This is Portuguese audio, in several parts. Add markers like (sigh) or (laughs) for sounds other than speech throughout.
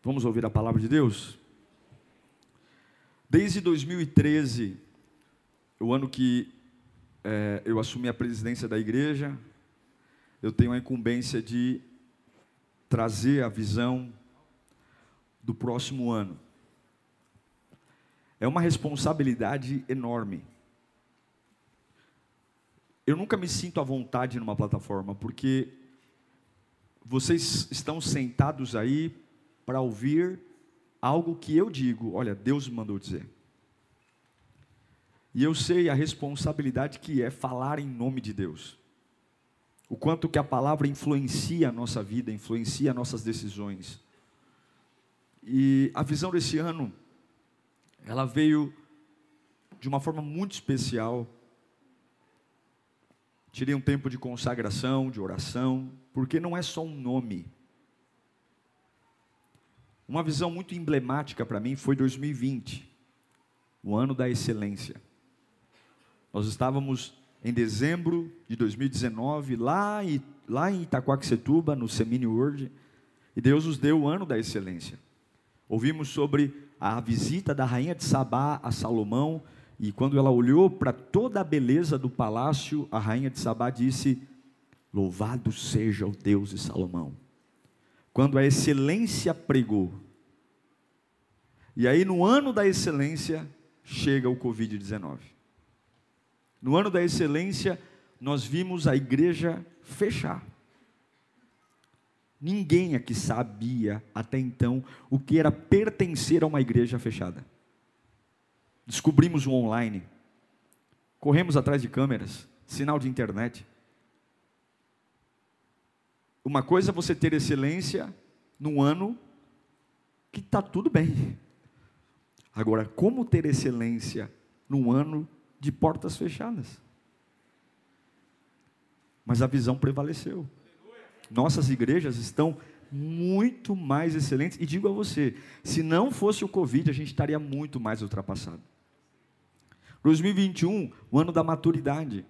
Vamos ouvir a palavra de Deus? Desde 2013, o ano que é, eu assumi a presidência da igreja, eu tenho a incumbência de trazer a visão do próximo ano. É uma responsabilidade enorme. Eu nunca me sinto à vontade numa plataforma, porque vocês estão sentados aí para ouvir algo que eu digo, olha, Deus me mandou dizer. E eu sei a responsabilidade que é falar em nome de Deus. O quanto que a palavra influencia a nossa vida, influencia nossas decisões. E a visão desse ano, ela veio de uma forma muito especial. Tirei um tempo de consagração, de oração, porque não é só um nome. Uma visão muito emblemática para mim foi 2020, o ano da excelência. Nós estávamos em dezembro de 2019, lá, em, lá em Itaquaquecetuba, no Semini World, e Deus nos deu o ano da excelência. Ouvimos sobre a visita da rainha de Sabá a Salomão, e quando ela olhou para toda a beleza do palácio, a rainha de Sabá disse: Louvado seja o Deus de Salomão. Quando a excelência pregou. E aí, no ano da excelência, chega o Covid-19. No ano da excelência, nós vimos a igreja fechar. Ninguém aqui sabia até então o que era pertencer a uma igreja fechada. Descobrimos o online, corremos atrás de câmeras, sinal de internet. Uma coisa é você ter excelência num ano que está tudo bem. Agora, como ter excelência num ano de portas fechadas. Mas a visão prevaleceu. Nossas igrejas estão muito mais excelentes. E digo a você: se não fosse o Covid, a gente estaria muito mais ultrapassado. 2021, o ano da maturidade.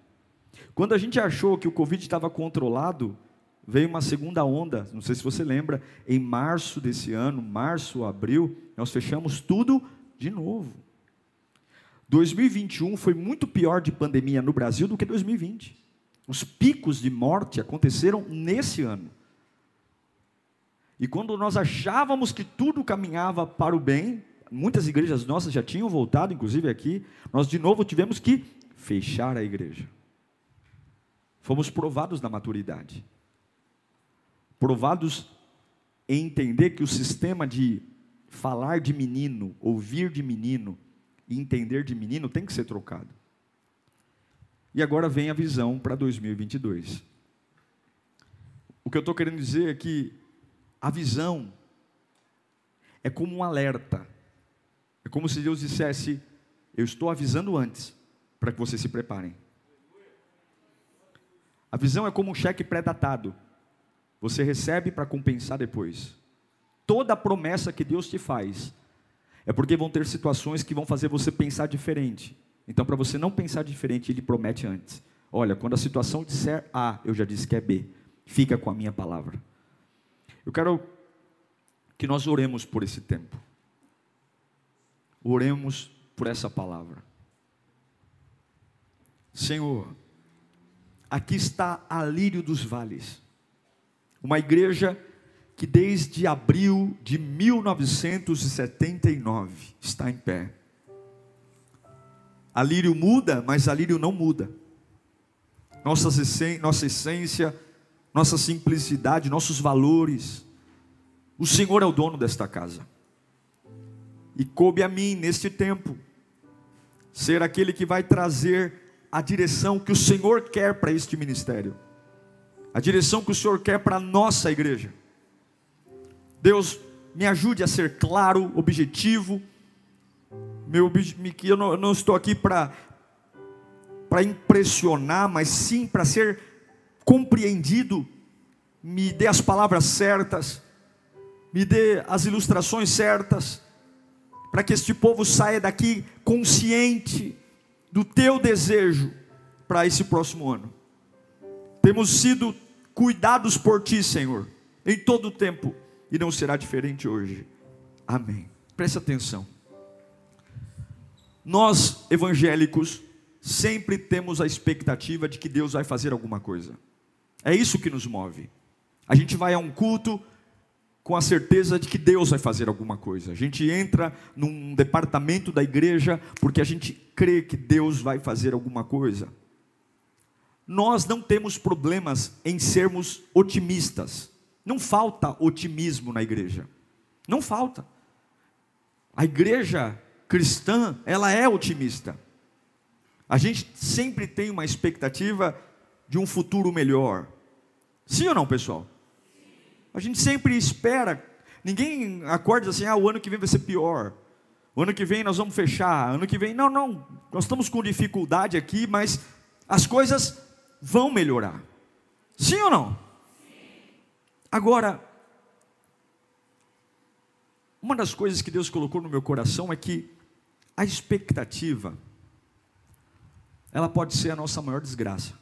Quando a gente achou que o Covid estava controlado, veio uma segunda onda. Não sei se você lembra, em março desse ano, março, abril, nós fechamos tudo de novo. 2021 foi muito pior de pandemia no Brasil do que 2020. Os picos de morte aconteceram nesse ano. E quando nós achávamos que tudo caminhava para o bem, muitas igrejas nossas já tinham voltado, inclusive aqui, nós de novo tivemos que fechar a igreja. Fomos provados na maturidade. Provados em entender que o sistema de falar de menino, ouvir de menino, e entender de menino tem que ser trocado. E agora vem a visão para 2022. O que eu estou querendo dizer é que a visão é como um alerta. É como se Deus dissesse: Eu estou avisando antes, para que vocês se preparem. A visão é como um cheque pré-datado. Você recebe para compensar depois. Toda promessa que Deus te faz é porque vão ter situações que vão fazer você pensar diferente. Então, para você não pensar diferente, ele promete antes. Olha, quando a situação disser A, eu já disse que é B. Fica com a minha palavra. Eu quero que nós oremos por esse tempo. Oremos por essa palavra. Senhor, aqui está a lírio dos vales. Uma igreja que desde abril de 1979 está em pé. A lírio muda, mas a lírio não muda. Nossa, nossa essência, nossa simplicidade, nossos valores. O Senhor é o dono desta casa. E coube a mim, neste tempo, ser aquele que vai trazer a direção que o Senhor quer para este ministério, a direção que o Senhor quer para a nossa igreja. Deus, me ajude a ser claro, objetivo. Meu, eu não, eu não estou aqui para para impressionar, mas sim para ser compreendido. Me dê as palavras certas, me dê as ilustrações certas, para que este povo saia daqui consciente do teu desejo para esse próximo ano. Temos sido cuidados por ti, Senhor, em todo o tempo, e não será diferente hoje. Amém. Preste atenção. Nós, evangélicos, sempre temos a expectativa de que Deus vai fazer alguma coisa. É isso que nos move. A gente vai a um culto com a certeza de que Deus vai fazer alguma coisa. A gente entra num departamento da igreja porque a gente crê que Deus vai fazer alguma coisa. Nós não temos problemas em sermos otimistas. Não falta otimismo na igreja. Não falta. A igreja cristã, ela é otimista. A gente sempre tem uma expectativa de um futuro melhor. Sim ou não, pessoal? A gente sempre espera. Ninguém acorda assim, ah, o ano que vem vai ser pior. O ano que vem nós vamos fechar. Ano que vem, não, não. Nós estamos com dificuldade aqui, mas as coisas vão melhorar. Sim ou não? Agora, uma das coisas que Deus colocou no meu coração é que a expectativa ela pode ser a nossa maior desgraça.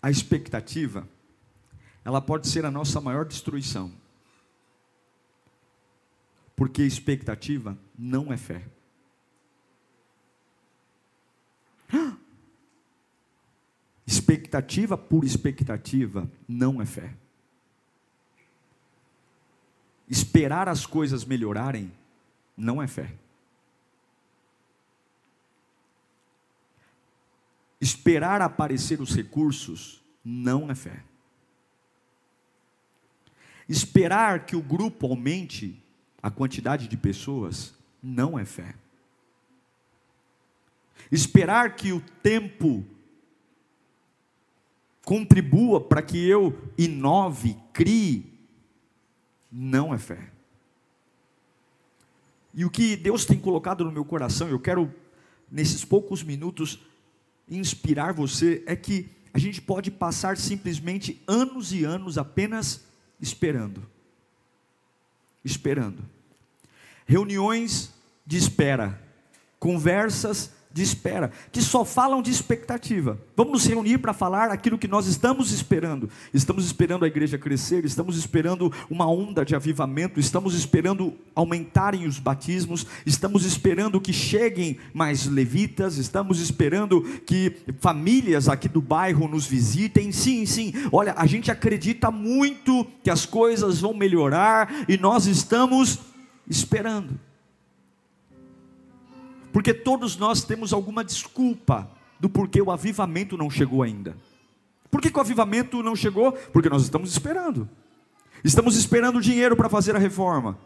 A expectativa, ela pode ser a nossa maior destruição. Porque expectativa não é fé. Expectativa por expectativa não é fé. Esperar as coisas melhorarem não é fé. Esperar aparecer os recursos não é fé. Esperar que o grupo aumente a quantidade de pessoas não é fé. Esperar que o tempo contribua para que eu inove, crie, não é fé. E o que Deus tem colocado no meu coração, eu quero, nesses poucos minutos, inspirar você é que a gente pode passar simplesmente anos e anos apenas esperando. Esperando. Reuniões de espera, conversas de espera, que só falam de expectativa. Vamos nos reunir para falar aquilo que nós estamos esperando. Estamos esperando a igreja crescer, estamos esperando uma onda de avivamento, estamos esperando aumentarem os batismos, estamos esperando que cheguem mais levitas, estamos esperando que famílias aqui do bairro nos visitem. Sim, sim. Olha, a gente acredita muito que as coisas vão melhorar e nós estamos esperando. Porque todos nós temos alguma desculpa do porquê o avivamento não chegou ainda. Por que, que o avivamento não chegou? Porque nós estamos esperando. Estamos esperando dinheiro para fazer a reforma.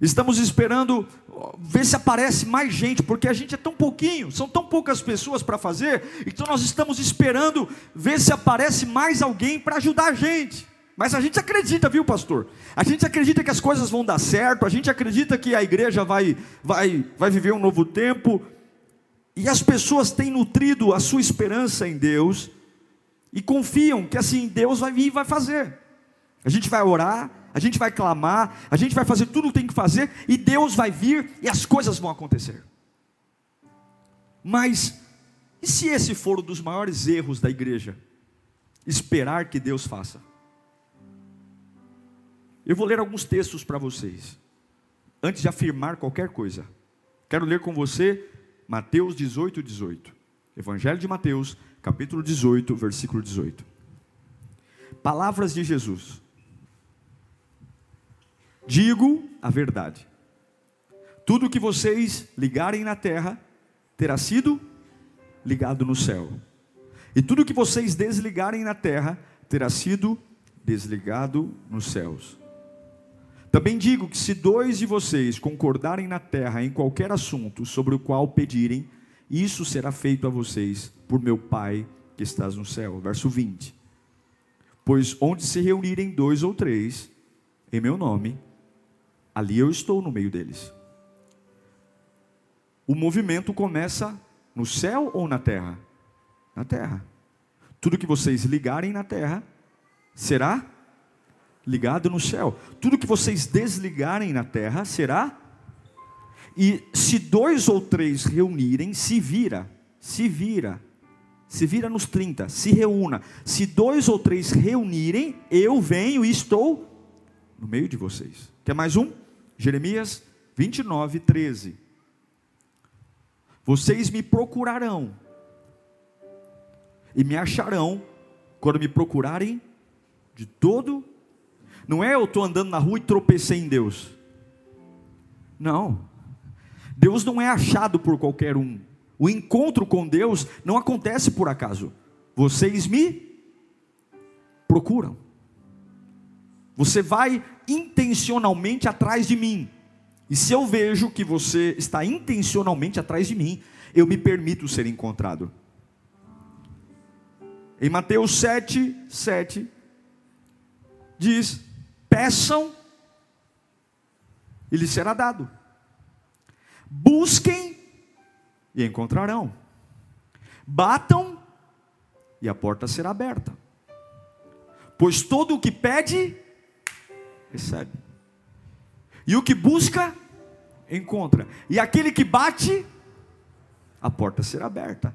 Estamos esperando ver se aparece mais gente, porque a gente é tão pouquinho, são tão poucas pessoas para fazer, então nós estamos esperando ver se aparece mais alguém para ajudar a gente. Mas a gente acredita, viu, pastor? A gente acredita que as coisas vão dar certo, a gente acredita que a igreja vai, vai, vai viver um novo tempo. E as pessoas têm nutrido a sua esperança em Deus e confiam que assim Deus vai vir e vai fazer. A gente vai orar, a gente vai clamar, a gente vai fazer tudo o que tem que fazer e Deus vai vir e as coisas vão acontecer. Mas e se esse for um dos maiores erros da igreja? Esperar que Deus faça. Eu vou ler alguns textos para vocês, antes de afirmar qualquer coisa. Quero ler com você Mateus 18, 18. Evangelho de Mateus, capítulo 18, versículo 18. Palavras de Jesus. Digo a verdade. Tudo que vocês ligarem na terra terá sido ligado no céu. E tudo que vocês desligarem na terra terá sido desligado nos céus. Também digo que se dois de vocês concordarem na terra em qualquer assunto sobre o qual pedirem, isso será feito a vocês por meu Pai que estás no céu. Verso 20. Pois onde se reunirem dois ou três, em meu nome, ali eu estou no meio deles. O movimento começa no céu ou na terra? Na terra. Tudo que vocês ligarem na terra será ligado no céu. Tudo que vocês desligarem na terra será. E se dois ou três reunirem, se vira, se vira, se vira nos 30, se reúna. Se dois ou três reunirem, eu venho e estou no meio de vocês. Quer mais um? Jeremias 29, 13. Vocês me procurarão e me acharão quando me procurarem de todo. Não é eu estou andando na rua e tropecei em Deus. Não. Deus não é achado por qualquer um. O encontro com Deus não acontece por acaso. Vocês me procuram. Você vai intencionalmente atrás de mim. E se eu vejo que você está intencionalmente atrás de mim, eu me permito ser encontrado. Em Mateus 7, 7, diz: Peçam e lhes será dado. Busquem e encontrarão. Batam e a porta será aberta. Pois todo o que pede, recebe. E o que busca, encontra. E aquele que bate, a porta será aberta.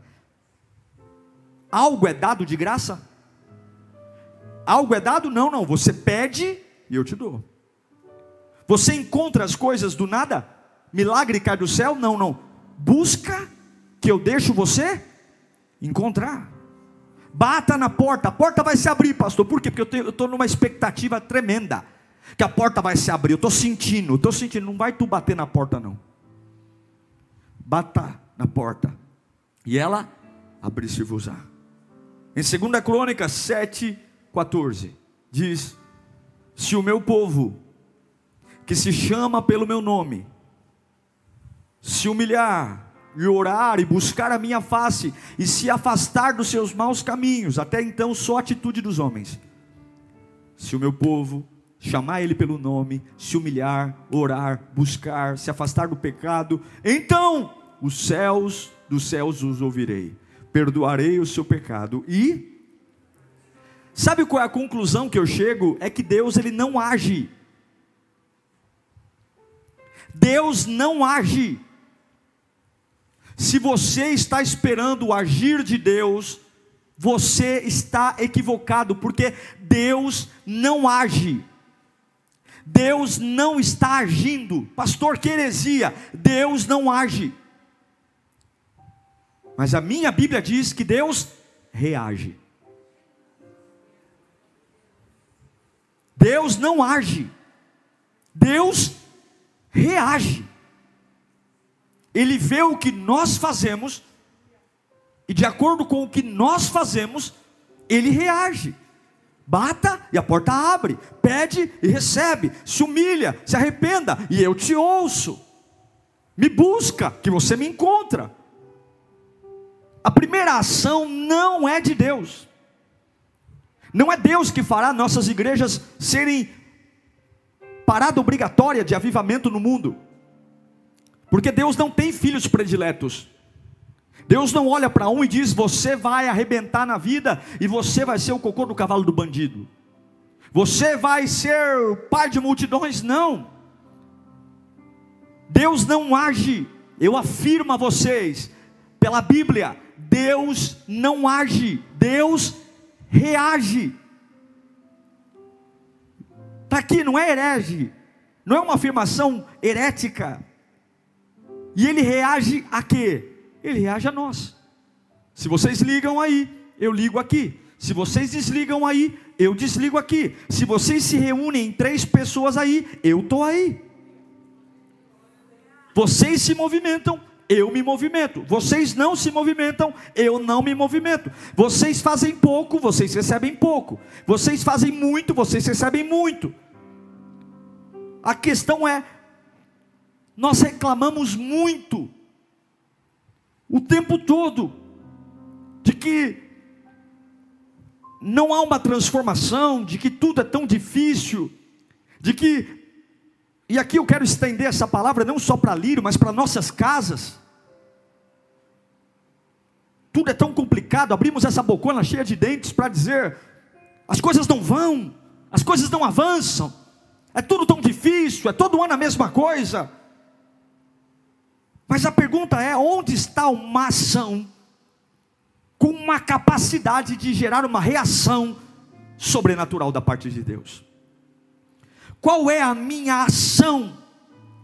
Algo é dado de graça? Algo é dado? Não, não. Você pede e eu te dou. Você encontra as coisas do nada? Milagre cai do céu? Não, não. Busca que eu deixo você encontrar. Bata na porta, a porta vai se abrir, pastor. Por quê? Porque eu estou numa expectativa tremenda que a porta vai se abrir. Eu estou sentindo, estou sentindo. Não vai tu bater na porta, não. Bata na porta. E ela abrir-se-vos. Em 2 Crônicas 7, 14, diz: Se o meu povo, que se chama pelo meu nome, se humilhar, e orar e buscar a minha face e se afastar dos seus maus caminhos, até então só atitude dos homens. Se o meu povo chamar ele pelo nome, se humilhar, orar, buscar, se afastar do pecado, então os céus dos céus os ouvirei, perdoarei o seu pecado e Sabe qual é a conclusão que eu chego? É que Deus ele não age. Deus não age. Se você está esperando o agir de Deus, você está equivocado, porque Deus não age. Deus não está agindo. Pastor, que heresia. Deus não age. Mas a minha Bíblia diz que Deus reage. Deus não age. Deus reage. Ele vê o que nós fazemos e de acordo com o que nós fazemos, ele reage. Bata e a porta abre, pede e recebe, se humilha, se arrependa e eu te ouço. Me busca, que você me encontra. A primeira ação não é de Deus. Não é Deus que fará nossas igrejas serem parada obrigatória de avivamento no mundo. Porque Deus não tem filhos prediletos. Deus não olha para um e diz: Você vai arrebentar na vida e você vai ser o cocô do cavalo do bandido. Você vai ser pai de multidões. Não. Deus não age. Eu afirmo a vocês, pela Bíblia, Deus não age. Deus reage. Está aqui, não é herege. Não é uma afirmação herética. E ele reage a quê? ele reage a nós. Se vocês ligam aí, eu ligo aqui. Se vocês desligam aí, eu desligo aqui. Se vocês se reúnem em três pessoas aí, eu estou aí. Vocês se movimentam, eu me movimento. Vocês não se movimentam, eu não me movimento. Vocês fazem pouco, vocês recebem pouco. Vocês fazem muito, vocês recebem muito. A questão é: nós reclamamos muito o tempo todo de que não há uma transformação, de que tudo é tão difícil, de que, e aqui eu quero estender essa palavra não só para Lírio, mas para nossas casas. Tudo é tão complicado, abrimos essa bocona cheia de dentes para dizer: as coisas não vão, as coisas não avançam, é tudo tão difícil, é todo ano a mesma coisa. Mas a pergunta é: onde está uma ação com uma capacidade de gerar uma reação sobrenatural da parte de Deus. Qual é a minha ação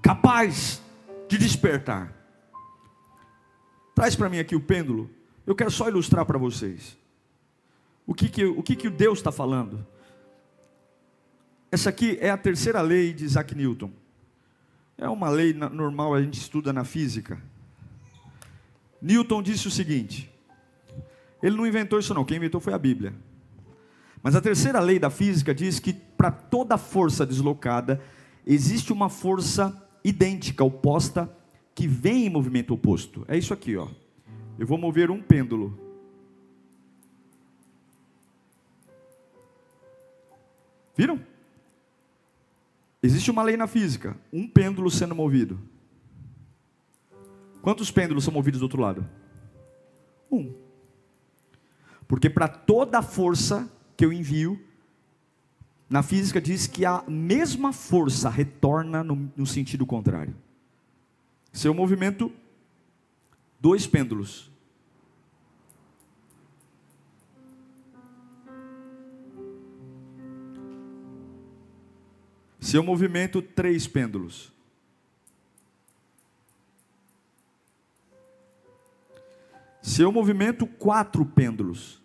capaz de despertar? Traz para mim aqui o pêndulo. Eu quero só ilustrar para vocês. O que, que, o que, que Deus está falando? Essa aqui é a terceira lei de Isaac Newton. É uma lei normal, a gente estuda na física. Newton disse o seguinte: ele não inventou isso não, quem inventou foi a Bíblia. Mas a terceira lei da física diz que para toda força deslocada existe uma força idêntica, oposta, que vem em movimento oposto. É isso aqui, ó. Eu vou mover um pêndulo. Viram? Existe uma lei na física, um pêndulo sendo movido. Quantos pêndulos são movidos do outro lado? Um. Porque para toda força que eu envio, na física diz que a mesma força retorna no, no sentido contrário. Seu movimento, dois pêndulos. Seu movimento, três pêndulos. Seu movimento, quatro pêndulos.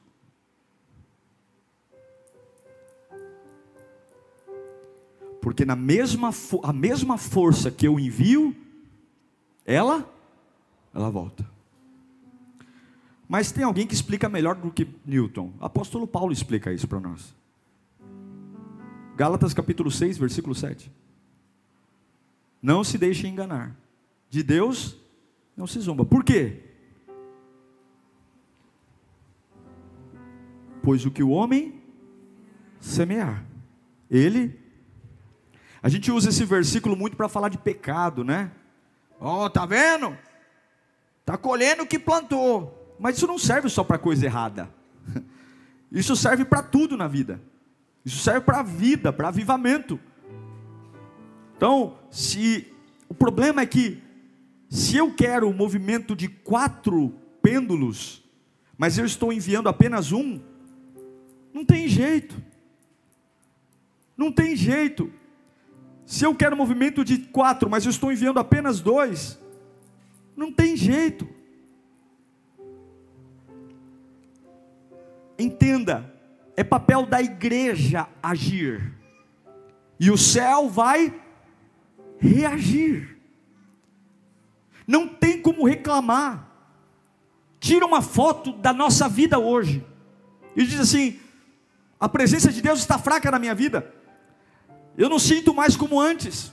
Porque na mesma, a mesma força que eu envio, ela, ela volta. Mas tem alguém que explica melhor do que Newton. O apóstolo Paulo explica isso para nós. Gálatas capítulo 6, versículo 7. Não se deixe enganar. De Deus não se zomba. Por quê? Pois o que o homem semear, ele a gente usa esse versículo muito para falar de pecado, né? Ó, oh, tá vendo? Tá colhendo o que plantou. Mas isso não serve só para coisa errada. (laughs) Isso serve para tudo na vida. Isso serve para vida, para avivamento. Então, se o problema é que se eu quero o movimento de quatro pêndulos, mas eu estou enviando apenas um, não tem jeito. Não tem jeito. Se eu quero movimento de quatro, mas eu estou enviando apenas dois, não tem jeito. Entenda, é papel da igreja agir, e o céu vai reagir. Não tem como reclamar. Tira uma foto da nossa vida hoje e diz assim: a presença de Deus está fraca na minha vida. Eu não sinto mais como antes.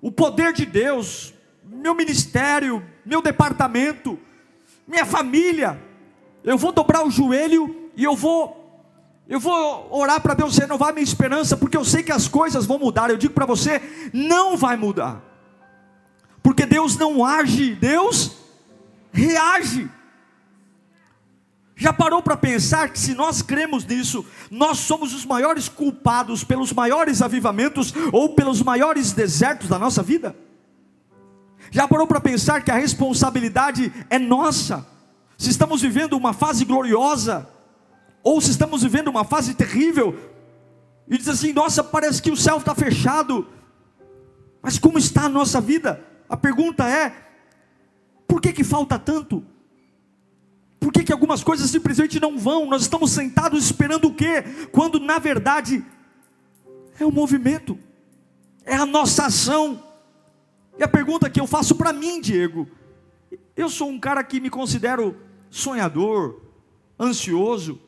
O poder de Deus, meu ministério, meu departamento, minha família. Eu vou dobrar o joelho e eu vou eu vou orar para Deus renovar minha esperança, porque eu sei que as coisas vão mudar. Eu digo para você, não vai mudar. Porque Deus não age, Deus reage. Já parou para pensar que se nós cremos nisso, nós somos os maiores culpados pelos maiores avivamentos ou pelos maiores desertos da nossa vida? Já parou para pensar que a responsabilidade é nossa? Se estamos vivendo uma fase gloriosa, ou se estamos vivendo uma fase terrível, e diz assim: nossa, parece que o céu está fechado, mas como está a nossa vida? A pergunta é: por que, que falta tanto? Por que, que algumas coisas simplesmente não vão? Nós estamos sentados esperando o quê? Quando na verdade é o movimento, é a nossa ação. E a pergunta que eu faço para mim, Diego, eu sou um cara que me considero sonhador, ansioso,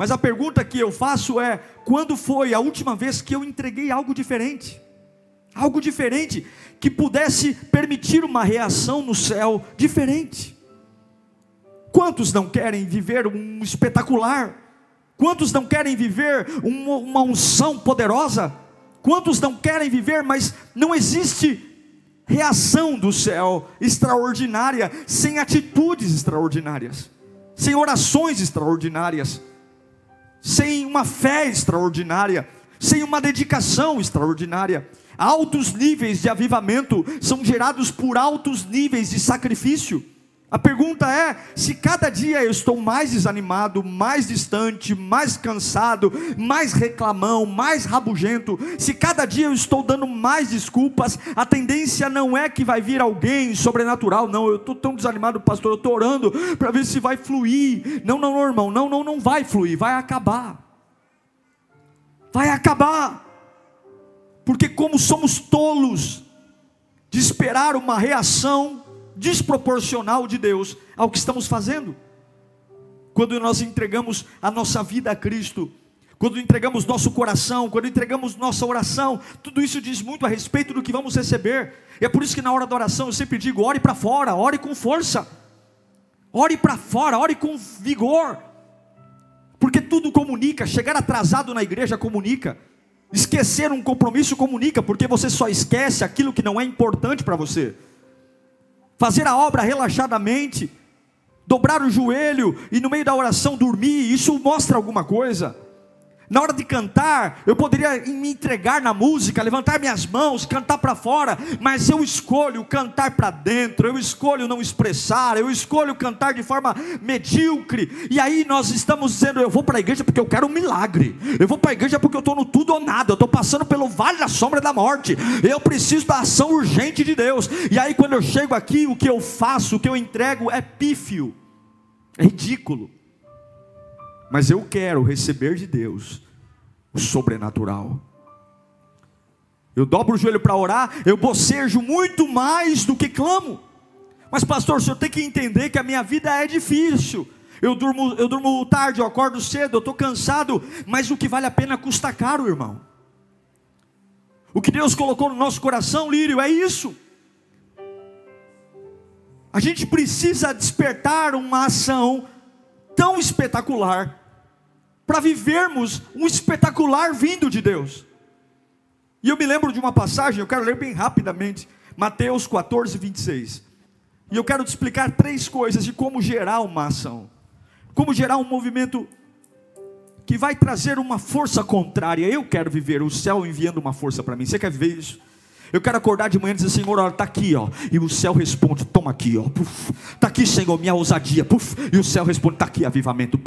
mas a pergunta que eu faço é: quando foi a última vez que eu entreguei algo diferente? Algo diferente que pudesse permitir uma reação no céu diferente. Quantos não querem viver um espetacular? Quantos não querem viver uma, uma unção poderosa? Quantos não querem viver, mas não existe reação do céu extraordinária sem atitudes extraordinárias, sem orações extraordinárias, sem uma fé extraordinária, sem uma dedicação extraordinária. Altos níveis de avivamento são gerados por altos níveis de sacrifício. A pergunta é: se cada dia eu estou mais desanimado, mais distante, mais cansado, mais reclamão, mais rabugento, se cada dia eu estou dando mais desculpas, a tendência não é que vai vir alguém sobrenatural, não. Eu estou tão desanimado, pastor, eu estou orando para ver se vai fluir. Não, não, não, irmão, não, não, não vai fluir, vai acabar. Vai acabar. Porque, como somos tolos de esperar uma reação desproporcional de Deus ao que estamos fazendo. Quando nós entregamos a nossa vida a Cristo, quando entregamos nosso coração, quando entregamos nossa oração, tudo isso diz muito a respeito do que vamos receber. E é por isso que na hora da oração eu sempre digo: ore para fora, ore com força, ore para fora, ore com vigor, porque tudo comunica. Chegar atrasado na igreja comunica, esquecer um compromisso comunica, porque você só esquece aquilo que não é importante para você fazer a obra relaxadamente, dobrar o joelho e no meio da oração dormir, isso mostra alguma coisa. Na hora de cantar, eu poderia me entregar na música, levantar minhas mãos, cantar para fora, mas eu escolho cantar para dentro, eu escolho não expressar, eu escolho cantar de forma medíocre. E aí nós estamos dizendo: eu vou para a igreja porque eu quero um milagre, eu vou para a igreja porque eu estou no tudo ou nada, eu estou passando pelo vale da sombra da morte, eu preciso da ação urgente de Deus. E aí quando eu chego aqui, o que eu faço, o que eu entrego é pífio, é ridículo mas eu quero receber de Deus o sobrenatural. Eu dobro o joelho para orar, eu bocejo muito mais do que clamo. Mas, pastor, o senhor tem que entender que a minha vida é difícil. Eu durmo, eu durmo tarde, eu acordo cedo, eu estou cansado, mas o que vale a pena custa caro, irmão. O que Deus colocou no nosso coração, Lírio, é isso. A gente precisa despertar uma ação tão espetacular para vivermos um espetacular vindo de Deus. E eu me lembro de uma passagem, eu quero ler bem rapidamente, Mateus 14, 26. E eu quero te explicar três coisas de como gerar uma ação, como gerar um movimento que vai trazer uma força contrária. Eu quero viver o céu enviando uma força para mim. Você quer ver isso? Eu quero acordar de manhã e dizer, Senhor, olha, está aqui, ó. E o céu responde, toma aqui, ó. Está aqui, Senhor, minha ousadia. Puf. E o céu responde, está aqui avivamento.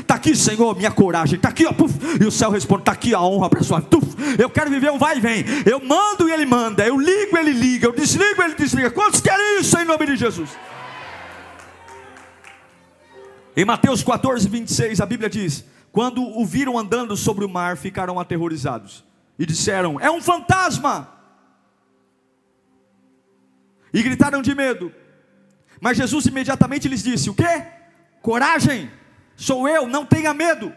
Está aqui, Senhor, minha coragem. Está aqui, ó. Puf. E o céu responde, está aqui a honra para sua. Puf. Eu quero viver um vai e vem. Eu mando e ele manda. Eu ligo, ele liga. Eu desligo, ele desliga. Quantos querem isso em nome de Jesus? Em Mateus 14, 26, a Bíblia diz: Quando o viram andando sobre o mar, ficaram aterrorizados e disseram: É um fantasma e gritaram de medo. Mas Jesus imediatamente lhes disse: O que? Coragem, sou eu, não tenha medo.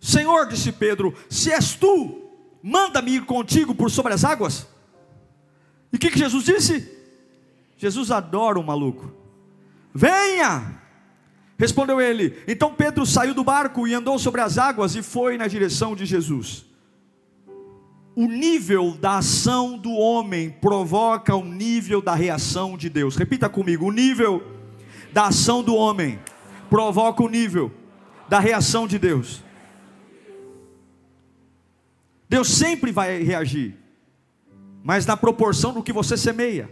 Senhor, disse Pedro, se és tu, manda-me ir contigo por sobre as águas. E o que, que Jesus disse? Jesus adora o maluco. Venha! Respondeu ele. Então Pedro saiu do barco e andou sobre as águas e foi na direção de Jesus o nível da ação do homem provoca o nível da reação de Deus. Repita comigo: o nível da ação do homem provoca o nível da reação de Deus. Deus sempre vai reagir, mas na proporção do que você semeia.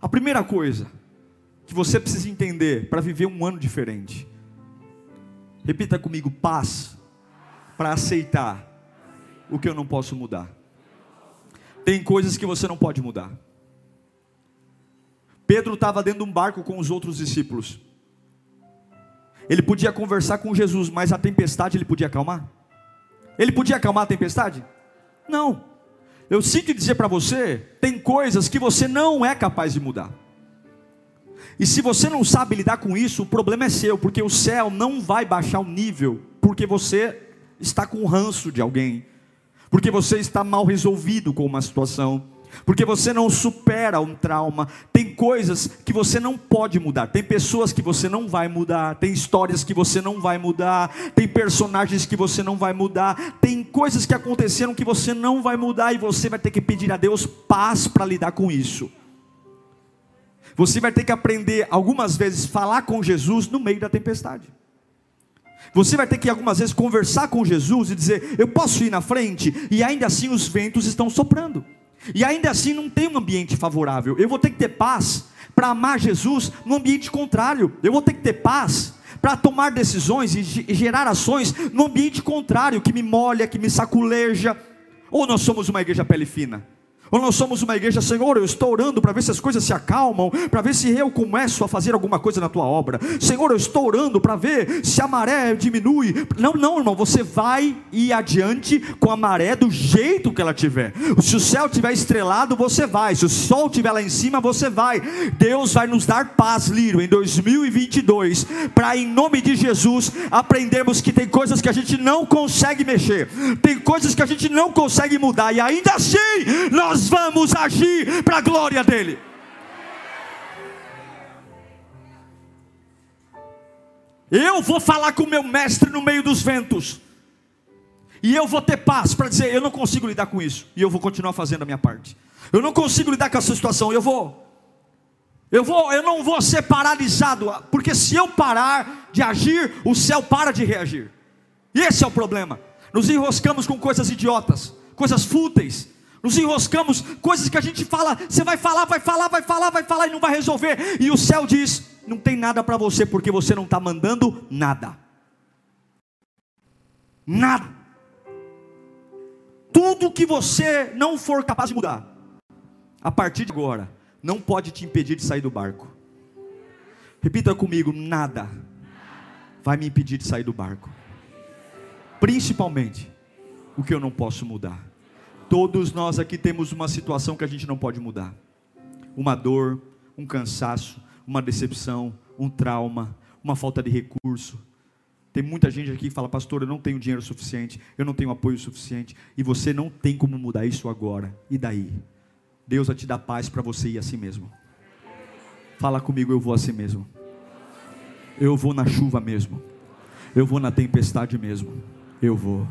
A primeira coisa que você precisa entender para viver um ano diferente, repita comigo: paz, para aceitar o que eu não posso mudar. Tem coisas que você não pode mudar. Pedro estava dentro de um barco com os outros discípulos. Ele podia conversar com Jesus, mas a tempestade ele podia acalmar? Ele podia acalmar a tempestade? Não. Eu sinto dizer para você, tem coisas que você não é capaz de mudar. E se você não sabe lidar com isso, o problema é seu, porque o céu não vai baixar o nível, porque você está com ranço de alguém, porque você está mal resolvido com uma situação. porque você não supera um trauma. Tem coisas que você não pode mudar, tem pessoas que você não vai mudar, tem histórias que você não vai mudar, tem personagens que você não vai mudar, tem coisas que aconteceram que você não vai mudar e você vai ter que pedir a Deus paz para lidar com isso. Você vai ter que aprender algumas vezes falar com Jesus no meio da tempestade. Você vai ter que algumas vezes conversar com Jesus e dizer: Eu posso ir na frente, e ainda assim os ventos estão soprando. E ainda assim não tem um ambiente favorável. Eu vou ter que ter paz para amar Jesus no ambiente contrário. Eu vou ter que ter paz para tomar decisões e gerar ações no ambiente contrário, que me molha, que me saculeja. Ou nós somos uma igreja pele fina? Ou nós somos uma igreja, Senhor, eu estou orando para ver se as coisas se acalmam, para ver se eu começo a fazer alguma coisa na tua obra. Senhor, eu estou orando para ver se a maré diminui. Não, não, irmão, você vai ir adiante com a maré do jeito que ela tiver. Se o céu tiver estrelado, você vai. Se o sol estiver lá em cima, você vai. Deus vai nos dar paz, Lírio, em 2022, para em nome de Jesus aprendermos que tem coisas que a gente não consegue mexer, tem coisas que a gente não consegue mudar e ainda assim nós nós vamos agir para a glória dEle. Eu vou falar com o meu mestre no meio dos ventos. E eu vou ter paz para dizer: eu não consigo lidar com isso. E eu vou continuar fazendo a minha parte. Eu não consigo lidar com essa situação. Eu vou. Eu vou, eu não vou ser paralisado, porque se eu parar de agir, o céu para de reagir. E esse é o problema. Nos enroscamos com coisas idiotas, coisas fúteis, nos enroscamos, coisas que a gente fala, você vai falar, vai falar, vai falar, vai falar e não vai resolver. E o céu diz: não tem nada para você porque você não está mandando nada. Nada. Tudo que você não for capaz de mudar, a partir de agora, não pode te impedir de sair do barco. Repita comigo: nada vai me impedir de sair do barco. Principalmente o que eu não posso mudar. Todos nós aqui temos uma situação que a gente não pode mudar: uma dor, um cansaço, uma decepção, um trauma, uma falta de recurso. Tem muita gente aqui que fala, pastor, eu não tenho dinheiro suficiente, eu não tenho apoio suficiente, e você não tem como mudar isso agora. E daí? Deus vai te dar paz para você ir assim mesmo. Fala comigo, eu vou assim mesmo. Eu vou na chuva mesmo. Eu vou na tempestade mesmo. Eu vou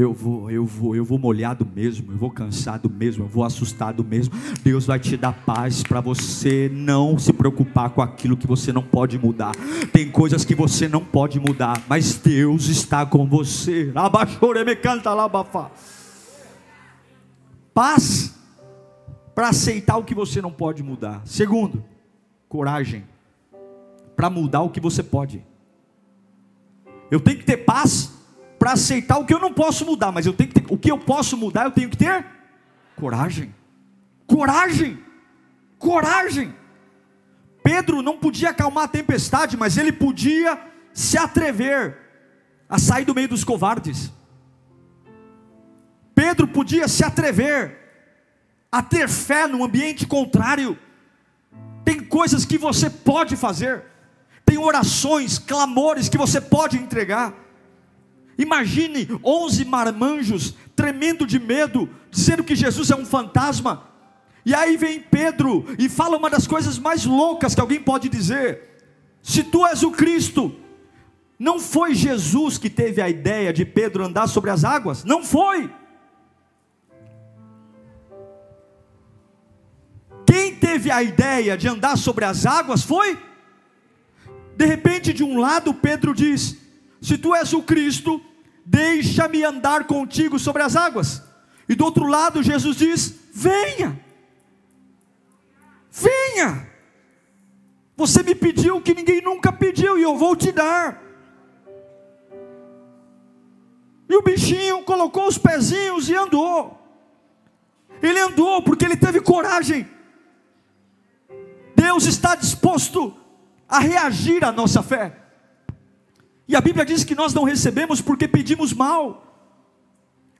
eu vou, eu vou, eu vou molhado mesmo, eu vou cansado mesmo, eu vou assustado mesmo. Deus vai te dar paz para você não se preocupar com aquilo que você não pode mudar. Tem coisas que você não pode mudar, mas Deus está com você. Paz para aceitar o que você não pode mudar. Segundo, coragem para mudar o que você pode. Eu tenho que ter paz para aceitar o que eu não posso mudar, mas eu tenho que ter, o que eu posso mudar, eu tenho que ter coragem. Coragem. Coragem. Pedro não podia acalmar a tempestade, mas ele podia se atrever a sair do meio dos covardes. Pedro podia se atrever a ter fé num ambiente contrário. Tem coisas que você pode fazer, tem orações, clamores que você pode entregar. Imagine 11 marmanjos tremendo de medo, dizendo que Jesus é um fantasma. E aí vem Pedro e fala uma das coisas mais loucas que alguém pode dizer: se tu és o Cristo, não foi Jesus que teve a ideia de Pedro andar sobre as águas? Não foi. Quem teve a ideia de andar sobre as águas foi. De repente, de um lado, Pedro diz: Se tu és o Cristo, deixa-me andar contigo sobre as águas. E do outro lado, Jesus diz: venha, venha. Você me pediu o que ninguém nunca pediu e eu vou te dar. E o bichinho colocou os pezinhos e andou. Ele andou porque ele teve coragem. Deus está disposto a reagir à nossa fé. E a Bíblia diz que nós não recebemos porque pedimos mal.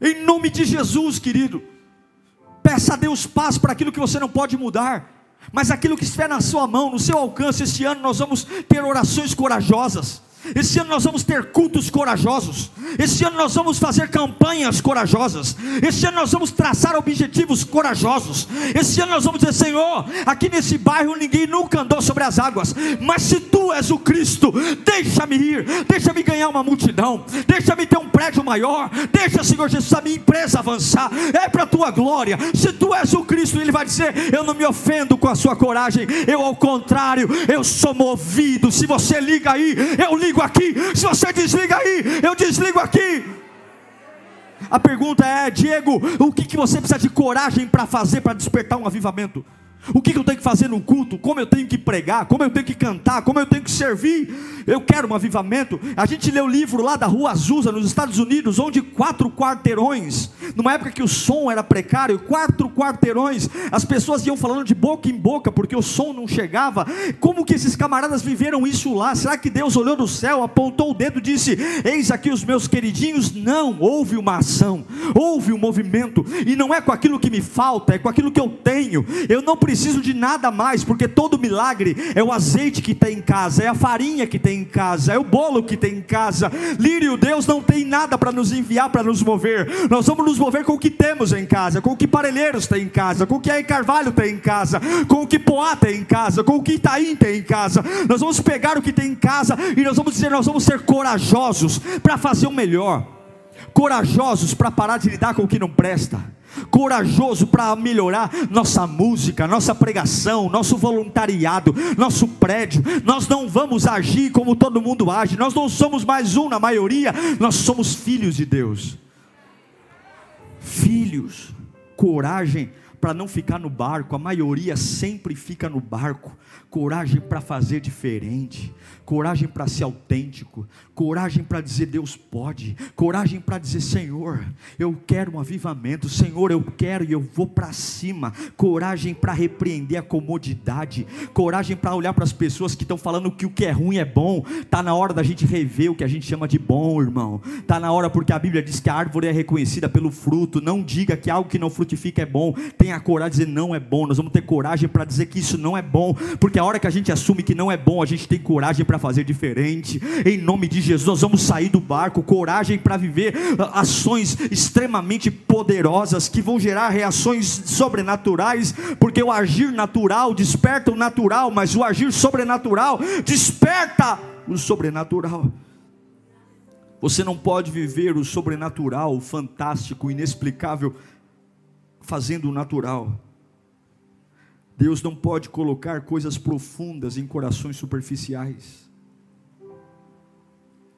Em nome de Jesus, querido. Peça a Deus paz para aquilo que você não pode mudar. Mas aquilo que estiver na sua mão, no seu alcance, este ano nós vamos ter orações corajosas. Esse ano nós vamos ter cultos corajosos. Esse ano nós vamos fazer campanhas corajosas. Esse ano nós vamos traçar objetivos corajosos. Esse ano nós vamos dizer: Senhor, aqui nesse bairro ninguém nunca andou sobre as águas. Mas se tu és o Cristo, deixa-me ir, deixa-me ganhar uma multidão, deixa-me ter um prédio maior. Deixa, Senhor Jesus, a minha empresa avançar. É para a tua glória. Se tu és o Cristo, Ele vai dizer: Eu não me ofendo com a sua coragem. Eu, ao contrário, eu sou movido. Se você liga aí, eu ligo desligo aqui. Se você desliga aí, eu desligo aqui. A pergunta é, Diego, o que, que você precisa de coragem para fazer para despertar um avivamento? O que eu tenho que fazer no culto? Como eu tenho que pregar? Como eu tenho que cantar? Como eu tenho que servir? Eu quero um avivamento. A gente leu o livro lá da Rua Azusa, nos Estados Unidos, onde quatro quarteirões, numa época que o som era precário, quatro quarteirões, as pessoas iam falando de boca em boca, porque o som não chegava. Como que esses camaradas viveram isso lá? Será que Deus olhou do céu, apontou o dedo e disse: Eis aqui os meus queridinhos? Não, houve uma ação, houve um movimento, e não é com aquilo que me falta, é com aquilo que eu tenho. Eu não preciso preciso de nada mais, porque todo milagre é o azeite que tem em casa, é a farinha que tem em casa, é o bolo que tem em casa. Lírio, Deus não tem nada para nos enviar, para nos mover. Nós vamos nos mover com o que temos em casa, com o que Parelheiros tem em casa, com o que aí Carvalho tem em casa, com o que Poá tem em casa, com o que Itaim tem em casa. Nós vamos pegar o que tem em casa e nós vamos dizer, nós vamos ser corajosos para fazer o melhor. Corajosos para parar de lidar com o que não presta corajoso para melhorar nossa música, nossa pregação, nosso voluntariado, nosso prédio. Nós não vamos agir como todo mundo age, nós não somos mais um na maioria, nós somos filhos de Deus. Filhos, coragem para não ficar no barco, a maioria sempre fica no barco. Coragem para fazer diferente, coragem para ser autêntico, coragem para dizer Deus pode, coragem para dizer Senhor, eu quero um avivamento, Senhor, eu quero e eu vou para cima, coragem para repreender a comodidade, coragem para olhar para as pessoas que estão falando que o que é ruim é bom, está na hora da gente rever o que a gente chama de bom, irmão, está na hora porque a Bíblia diz que a árvore é reconhecida pelo fruto, não diga que algo que não frutifica é bom, tenha coragem de dizer não é bom, nós vamos ter coragem para dizer que isso não é bom, porque a hora que a gente assume que não é bom, a gente tem coragem para fazer diferente. Em nome de Jesus, nós vamos sair do barco, coragem para viver ah, ações extremamente poderosas que vão gerar reações sobrenaturais, porque o agir natural desperta o natural, mas o agir sobrenatural desperta o sobrenatural. Você não pode viver o sobrenatural, o fantástico, o inexplicável, fazendo o natural. Deus não pode colocar coisas profundas em corações superficiais.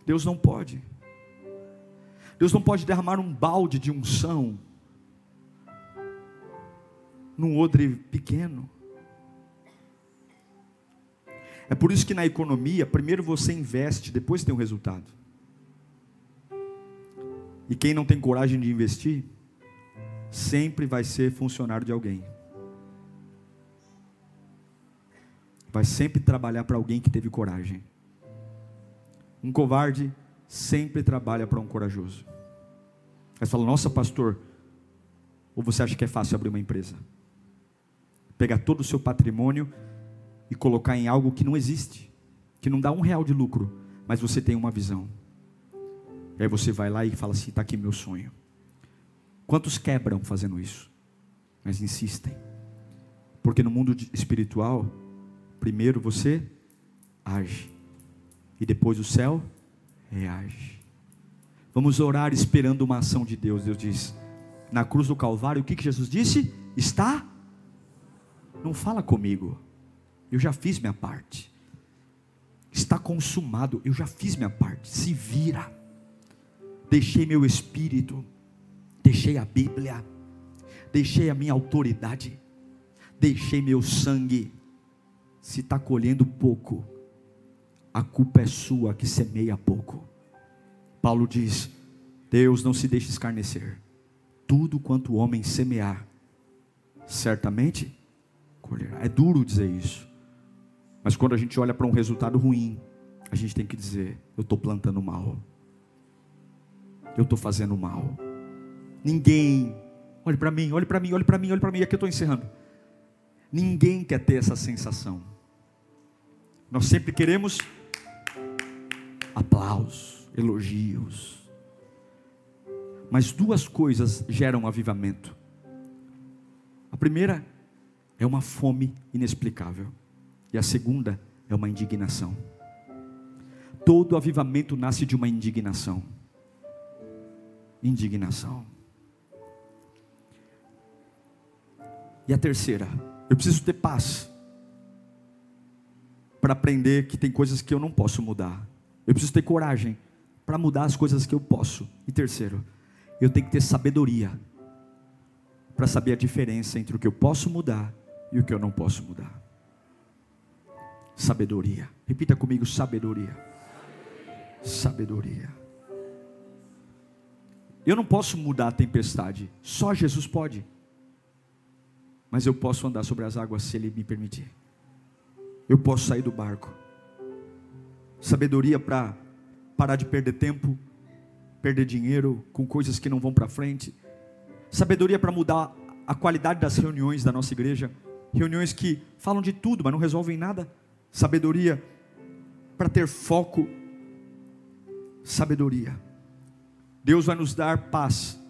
Deus não pode. Deus não pode derramar um balde de unção num odre pequeno. É por isso que na economia, primeiro você investe, depois tem o um resultado. E quem não tem coragem de investir, sempre vai ser funcionário de alguém. vai sempre trabalhar para alguém que teve coragem. Um covarde sempre trabalha para um corajoso. Aí você fala, nossa pastor, ou você acha que é fácil abrir uma empresa? Pegar todo o seu patrimônio e colocar em algo que não existe, que não dá um real de lucro, mas você tem uma visão. E aí você vai lá e fala assim: está aqui meu sonho. Quantos quebram fazendo isso? Mas insistem. Porque no mundo espiritual, Primeiro você age, e depois o céu reage. Vamos orar esperando uma ação de Deus. Deus diz: na cruz do Calvário, o que, que Jesus disse? Está? Não fala comigo, eu já fiz minha parte. Está consumado, eu já fiz minha parte. Se vira, deixei meu espírito, deixei a Bíblia, deixei a minha autoridade, deixei meu sangue se está colhendo pouco, a culpa é sua que semeia pouco. Paulo diz: Deus não se deixa escarnecer. Tudo quanto o homem semear, certamente colherá. É duro dizer isso, mas quando a gente olha para um resultado ruim, a gente tem que dizer: Eu estou plantando mal, eu estou fazendo mal. Ninguém, olhe para mim, olhe para mim, olhe para mim, olhe para mim, aqui eu estou encerrando. Ninguém quer ter essa sensação. Nós sempre queremos aplausos, elogios. Mas duas coisas geram avivamento. A primeira é uma fome inexplicável, e a segunda é uma indignação. Todo avivamento nasce de uma indignação. Indignação. E a terceira, eu preciso ter paz para aprender que tem coisas que eu não posso mudar. Eu preciso ter coragem para mudar as coisas que eu posso. E terceiro, eu tenho que ter sabedoria para saber a diferença entre o que eu posso mudar e o que eu não posso mudar. Sabedoria. Repita comigo: sabedoria. Sabedoria. Eu não posso mudar a tempestade, só Jesus pode. Mas eu posso andar sobre as águas se Ele me permitir. Eu posso sair do barco. Sabedoria para parar de perder tempo, perder dinheiro com coisas que não vão para frente. Sabedoria para mudar a qualidade das reuniões da nossa igreja. Reuniões que falam de tudo, mas não resolvem nada. Sabedoria para ter foco. Sabedoria. Deus vai nos dar paz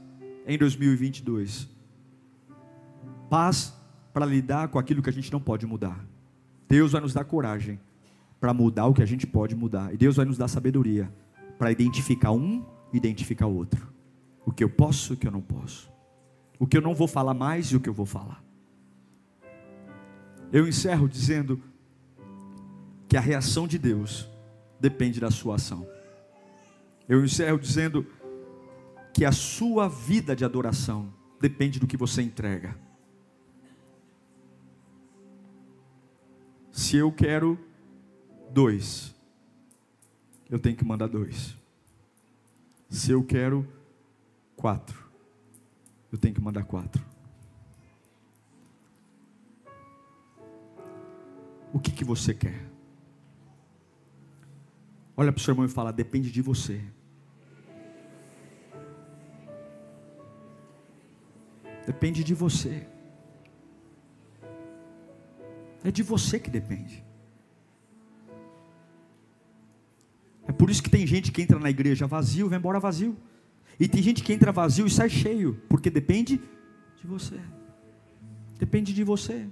em 2022. Paz para lidar com aquilo que a gente não pode mudar. Deus vai nos dar coragem para mudar o que a gente pode mudar. E Deus vai nos dar sabedoria para identificar um e identificar o outro. O que eu posso e o que eu não posso. O que eu não vou falar mais e o que eu vou falar. Eu encerro dizendo que a reação de Deus depende da sua ação. Eu encerro dizendo que a sua vida de adoração depende do que você entrega. Se eu quero dois, eu tenho que mandar dois. Se eu quero quatro, eu tenho que mandar quatro. O que, que você quer? Olha para o seu irmão e fala: depende de você. Depende de você. É de você que depende. Por isso que tem gente que entra na igreja vazio, vai embora vazio. E tem gente que entra vazio e sai cheio, porque depende de você. Depende de você.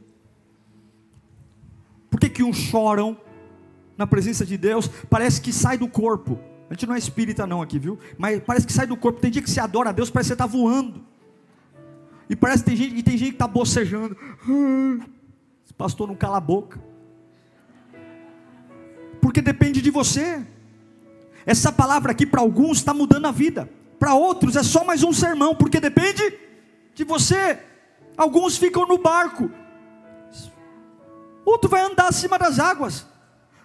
Por que, que uns choram na presença de Deus? Parece que sai do corpo. A gente não é espírita não aqui, viu? Mas parece que sai do corpo. Tem dia que você adora a Deus, parece que você está voando. E parece que tem gente, e tem gente que está bocejando. Esse pastor não cala a boca. Porque depende de você. Essa palavra aqui para alguns está mudando a vida, para outros é só mais um sermão, porque depende de você. Alguns ficam no barco, outro vai andar acima das águas.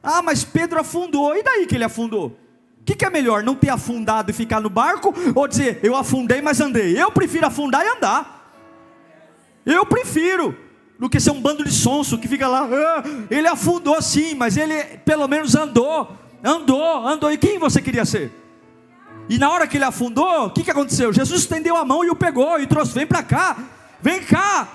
Ah, mas Pedro afundou, e daí que ele afundou? O que, que, é melhor, não ter afundado e ficar no barco, ou dizer, eu afundei, mas andei? Eu prefiro afundar e andar. Eu prefiro, do que ser um bando de sonso que fica lá, ah, ele afundou sim, mas ele pelo menos andou. Andou, andou. E quem você queria ser? E na hora que ele afundou, o que, que aconteceu? Jesus estendeu a mão e o pegou e trouxe: vem para cá, vem cá.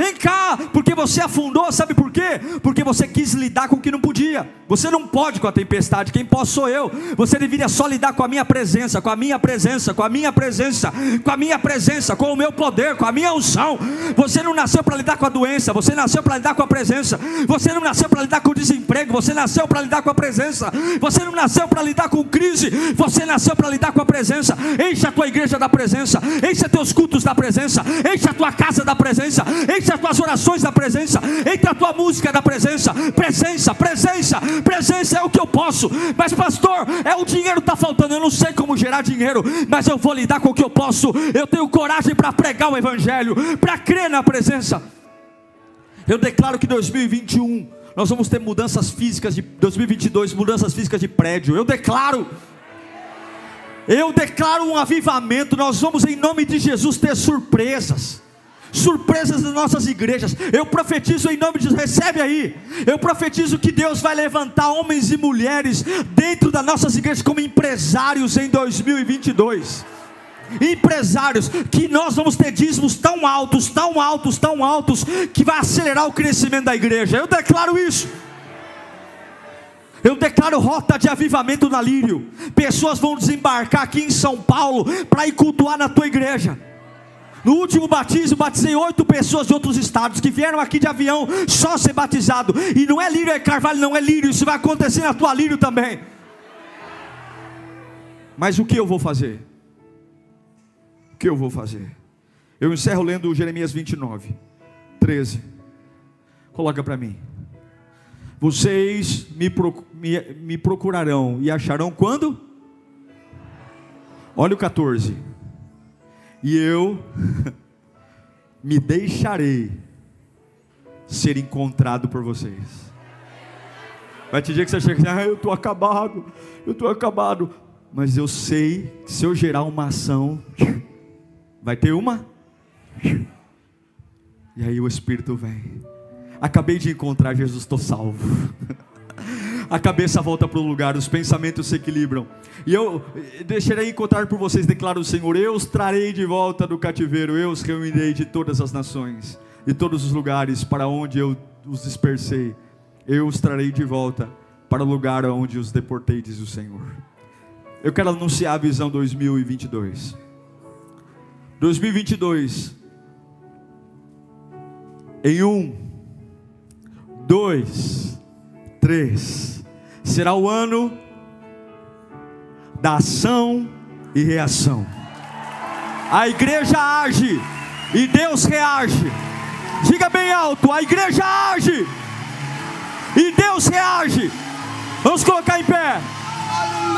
Vem cá, porque você afundou, sabe por quê? Porque você quis lidar com o que não podia. Você não pode com a tempestade, quem posso sou eu. Você deveria só lidar com a minha presença, com a minha presença, com a minha presença, com a minha presença, com o meu poder, com a minha unção. Você não nasceu para lidar com a doença, você nasceu para lidar com a presença. Você não nasceu para lidar com o desemprego, você nasceu para lidar com a presença. Você não nasceu para lidar com crise, você nasceu para lidar com a presença. Enche a tua igreja da presença, enche teus cultos da presença, enche a tua casa da presença, enche as tuas orações da presença, enche a tua música da presença. Presença, presença presença é o que eu posso, mas pastor, é o dinheiro está faltando, eu não sei como gerar dinheiro, mas eu vou lidar com o que eu posso. Eu tenho coragem para pregar o evangelho, para crer na presença. Eu declaro que 2021 nós vamos ter mudanças físicas de 2022, mudanças físicas de prédio. Eu declaro eu declaro um avivamento, nós vamos em nome de Jesus ter surpresas surpresas nas nossas igrejas. Eu profetizo em nome de Jesus, recebe aí. Eu profetizo que Deus vai levantar homens e mulheres dentro das nossas igrejas como empresários em 2022 empresários, que nós vamos ter dízimos tão altos, tão altos, tão altos, que vai acelerar o crescimento da igreja. Eu declaro isso. Eu declaro rota de avivamento na Lírio. Pessoas vão desembarcar aqui em São Paulo para ir cultuar na tua igreja. No último batismo, batizei oito pessoas de outros estados que vieram aqui de avião só ser batizado. E não é Lírio, é Carvalho, não é Lírio. Isso vai acontecer na tua Lírio também. Mas o que eu vou fazer? O que eu vou fazer? Eu encerro lendo Jeremias 29, 13. Coloca para mim. Vocês me, me, me procurarão e acharão quando? Olha o 14. E eu (laughs) me deixarei ser encontrado por vocês. Vai te dizer que você chega ah, eu estou acabado, eu estou acabado. Mas eu sei que se eu gerar uma ação, (laughs) vai ter uma. E aí o Espírito vem. Acabei de encontrar Jesus, estou salvo. (laughs) A cabeça volta para o lugar, os pensamentos se equilibram. E eu deixarei encontrar por vocês, declara o Senhor: Eu os trarei de volta do cativeiro, eu os reunirei de todas as nações, e todos os lugares para onde eu os dispersei. Eu os trarei de volta para o lugar onde os deportei, diz o Senhor. Eu quero anunciar a visão 2022. 2022. Em um dois, três. Será o ano da ação e reação. A igreja age e Deus reage. Diga bem alto: a igreja age e Deus reage. Vamos colocar em pé.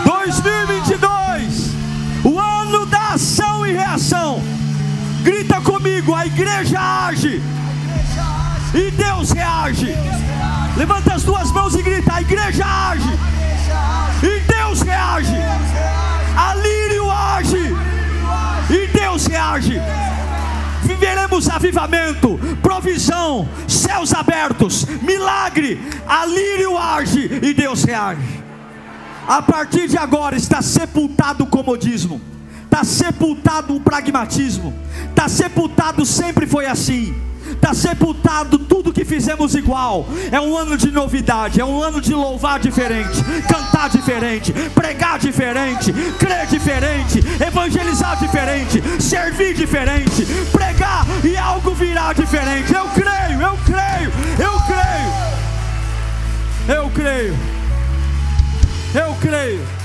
2022, o ano da ação e reação. Grita comigo: a igreja age e Deus reage. Levanta as duas mãos e grita: a igreja age. E Deus reage. A lírio age. E Deus reage. Viveremos avivamento, provisão, céus abertos, milagre. A lírio age e Deus reage. A partir de agora está sepultado o comodismo, está sepultado o pragmatismo, está sepultado sempre foi assim está sepultado tudo que fizemos igual. É um ano de novidade, é um ano de louvar diferente, cantar diferente, pregar diferente, crer diferente, evangelizar diferente, servir diferente, pregar e algo virá diferente. Eu creio, eu creio, eu creio. Eu creio. Eu creio.